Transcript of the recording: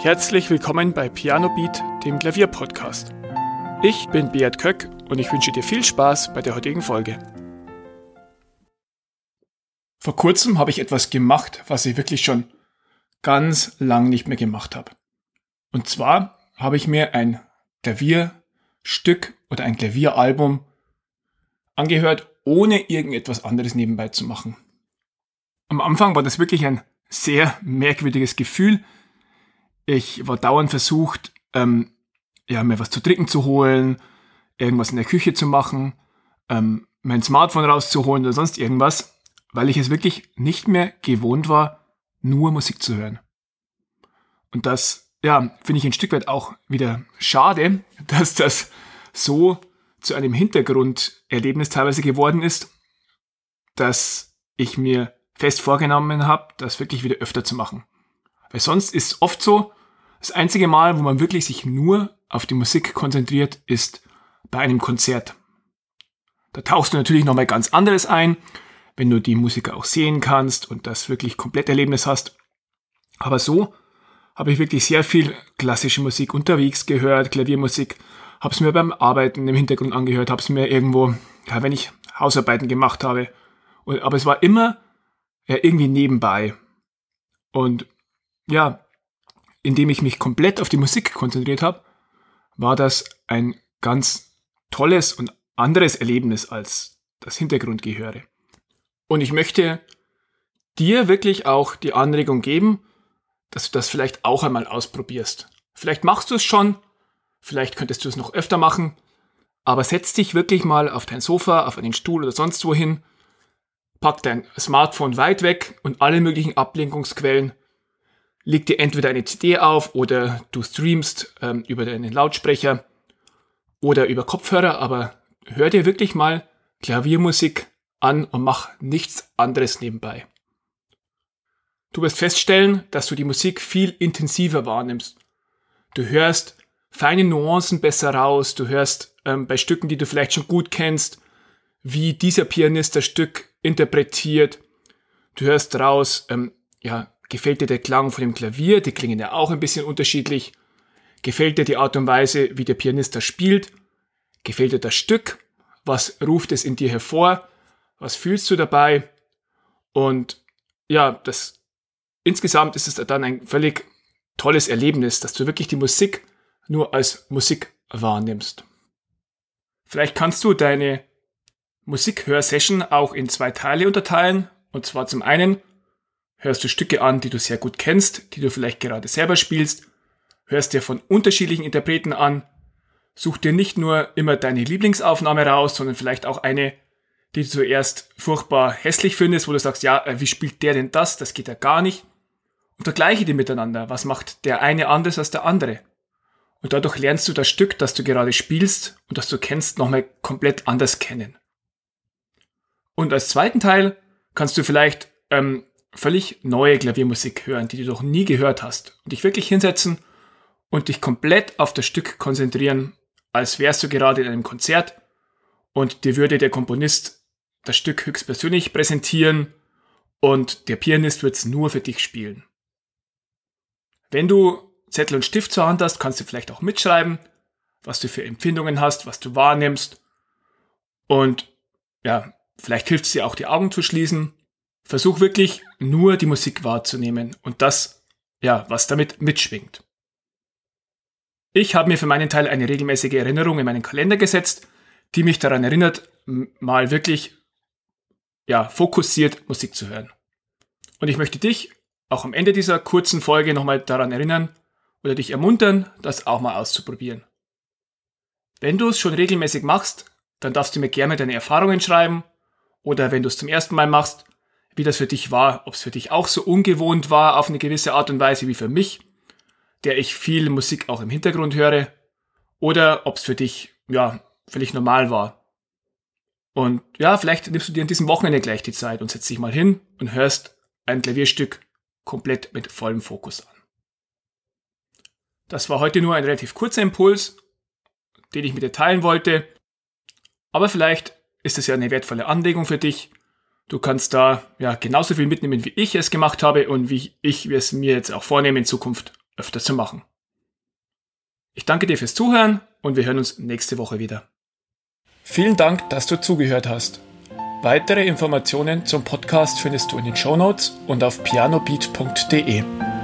Herzlich willkommen bei Piano Beat, dem Klavierpodcast. Ich bin Beat Köck und ich wünsche dir viel Spaß bei der heutigen Folge. Vor kurzem habe ich etwas gemacht, was ich wirklich schon ganz lang nicht mehr gemacht habe. Und zwar habe ich mir ein Klavierstück oder ein Klavieralbum angehört, ohne irgendetwas anderes nebenbei zu machen. Am Anfang war das wirklich ein sehr merkwürdiges Gefühl. Ich war dauernd versucht, ähm, ja, mir was zu trinken zu holen, irgendwas in der Küche zu machen, ähm, mein Smartphone rauszuholen oder sonst irgendwas, weil ich es wirklich nicht mehr gewohnt war, nur Musik zu hören. Und das, ja, finde ich ein Stück weit auch wieder schade, dass das so zu einem Hintergrunderlebnis teilweise geworden ist, dass ich mir fest vorgenommen habe, das wirklich wieder öfter zu machen. Weil sonst ist es oft so, das einzige Mal, wo man wirklich sich nur auf die Musik konzentriert, ist bei einem Konzert. Da tauchst du natürlich nochmal ganz anderes ein, wenn du die Musiker auch sehen kannst und das wirklich komplett Erlebnis hast. Aber so habe ich wirklich sehr viel klassische Musik unterwegs gehört, Klaviermusik, habe es mir beim Arbeiten im Hintergrund angehört, habe es mir irgendwo, ja, wenn ich Hausarbeiten gemacht habe. Und, aber es war immer ja, irgendwie nebenbei. Und ja, indem ich mich komplett auf die Musik konzentriert habe, war das ein ganz tolles und anderes Erlebnis als das Hintergrundgehöre. Und ich möchte dir wirklich auch die Anregung geben, dass du das vielleicht auch einmal ausprobierst. Vielleicht machst du es schon, vielleicht könntest du es noch öfter machen, aber setz dich wirklich mal auf dein Sofa, auf einen Stuhl oder sonst wohin pack dein Smartphone weit weg und alle möglichen Ablenkungsquellen. Leg dir entweder eine CD auf oder du streamst ähm, über deinen Lautsprecher oder über Kopfhörer, aber hör dir wirklich mal Klaviermusik an und mach nichts anderes nebenbei. Du wirst feststellen, dass du die Musik viel intensiver wahrnimmst. Du hörst feine Nuancen besser raus, du hörst ähm, bei Stücken, die du vielleicht schon gut kennst, wie dieser Pianist das Stück interpretiert. Du hörst raus, ähm, ja, gefällt dir der Klang von dem Klavier, die klingen ja auch ein bisschen unterschiedlich. Gefällt dir die Art und Weise, wie der Pianist das spielt? Gefällt dir das Stück? Was ruft es in dir hervor? Was fühlst du dabei? Und ja, das insgesamt ist es dann ein völlig tolles Erlebnis, dass du wirklich die Musik nur als Musik wahrnimmst. Vielleicht kannst du deine Musikhörsession auch in zwei Teile unterteilen. Und zwar zum einen hörst du Stücke an, die du sehr gut kennst, die du vielleicht gerade selber spielst, hörst dir von unterschiedlichen Interpreten an, such dir nicht nur immer deine Lieblingsaufnahme raus, sondern vielleicht auch eine, die du zuerst furchtbar hässlich findest, wo du sagst, ja, äh, wie spielt der denn das? Das geht ja gar nicht. Und vergleiche die miteinander. Was macht der eine anders als der andere? Und dadurch lernst du das Stück, das du gerade spielst und das du kennst, nochmal komplett anders kennen. Und als zweiten Teil kannst du vielleicht ähm, völlig neue Klaviermusik hören, die du noch nie gehört hast. Und dich wirklich hinsetzen und dich komplett auf das Stück konzentrieren, als wärst du gerade in einem Konzert und dir würde der Komponist das Stück höchstpersönlich präsentieren und der Pianist wird es nur für dich spielen. Wenn du Zettel und Stift zur Hand hast, kannst du vielleicht auch mitschreiben, was du für Empfindungen hast, was du wahrnimmst. Und ja, Vielleicht hilft es dir auch, die Augen zu schließen. Versuch wirklich nur die Musik wahrzunehmen und das, ja, was damit mitschwingt. Ich habe mir für meinen Teil eine regelmäßige Erinnerung in meinen Kalender gesetzt, die mich daran erinnert, mal wirklich, ja, fokussiert Musik zu hören. Und ich möchte dich auch am Ende dieser kurzen Folge nochmal daran erinnern oder dich ermuntern, das auch mal auszuprobieren. Wenn du es schon regelmäßig machst, dann darfst du mir gerne deine Erfahrungen schreiben oder wenn du es zum ersten Mal machst, wie das für dich war, ob es für dich auch so ungewohnt war auf eine gewisse Art und Weise wie für mich, der ich viel Musik auch im Hintergrund höre, oder ob es für dich, ja, völlig normal war. Und ja, vielleicht nimmst du dir an diesem Wochenende gleich die Zeit und setzt dich mal hin und hörst ein Klavierstück komplett mit vollem Fokus an. Das war heute nur ein relativ kurzer Impuls, den ich mit dir teilen wollte. Aber vielleicht ist es ja eine wertvolle Anregung für dich. Du kannst da ja genauso viel mitnehmen, wie ich es gemacht habe und wie ich es mir jetzt auch vornehme in Zukunft öfter zu machen. Ich danke dir fürs Zuhören und wir hören uns nächste Woche wieder. Vielen Dank, dass du zugehört hast. Weitere Informationen zum Podcast findest du in den Show Notes und auf pianobeat.de.